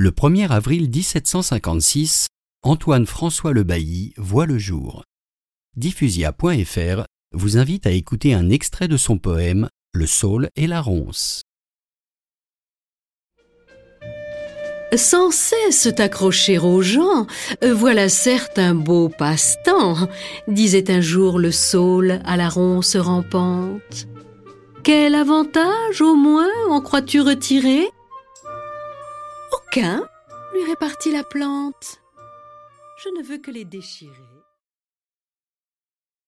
Le 1er avril 1756, Antoine François Le Bailly voit le jour. Diffusia.fr vous invite à écouter un extrait de son poème Le saule et la ronce. Sans cesse t'accrocher aux gens, voilà certes un beau passe-temps, disait un jour le saule à la ronce rampante. Quel avantage au moins en crois-tu retirer Lui répartit la plante. Je ne veux que les déchirer.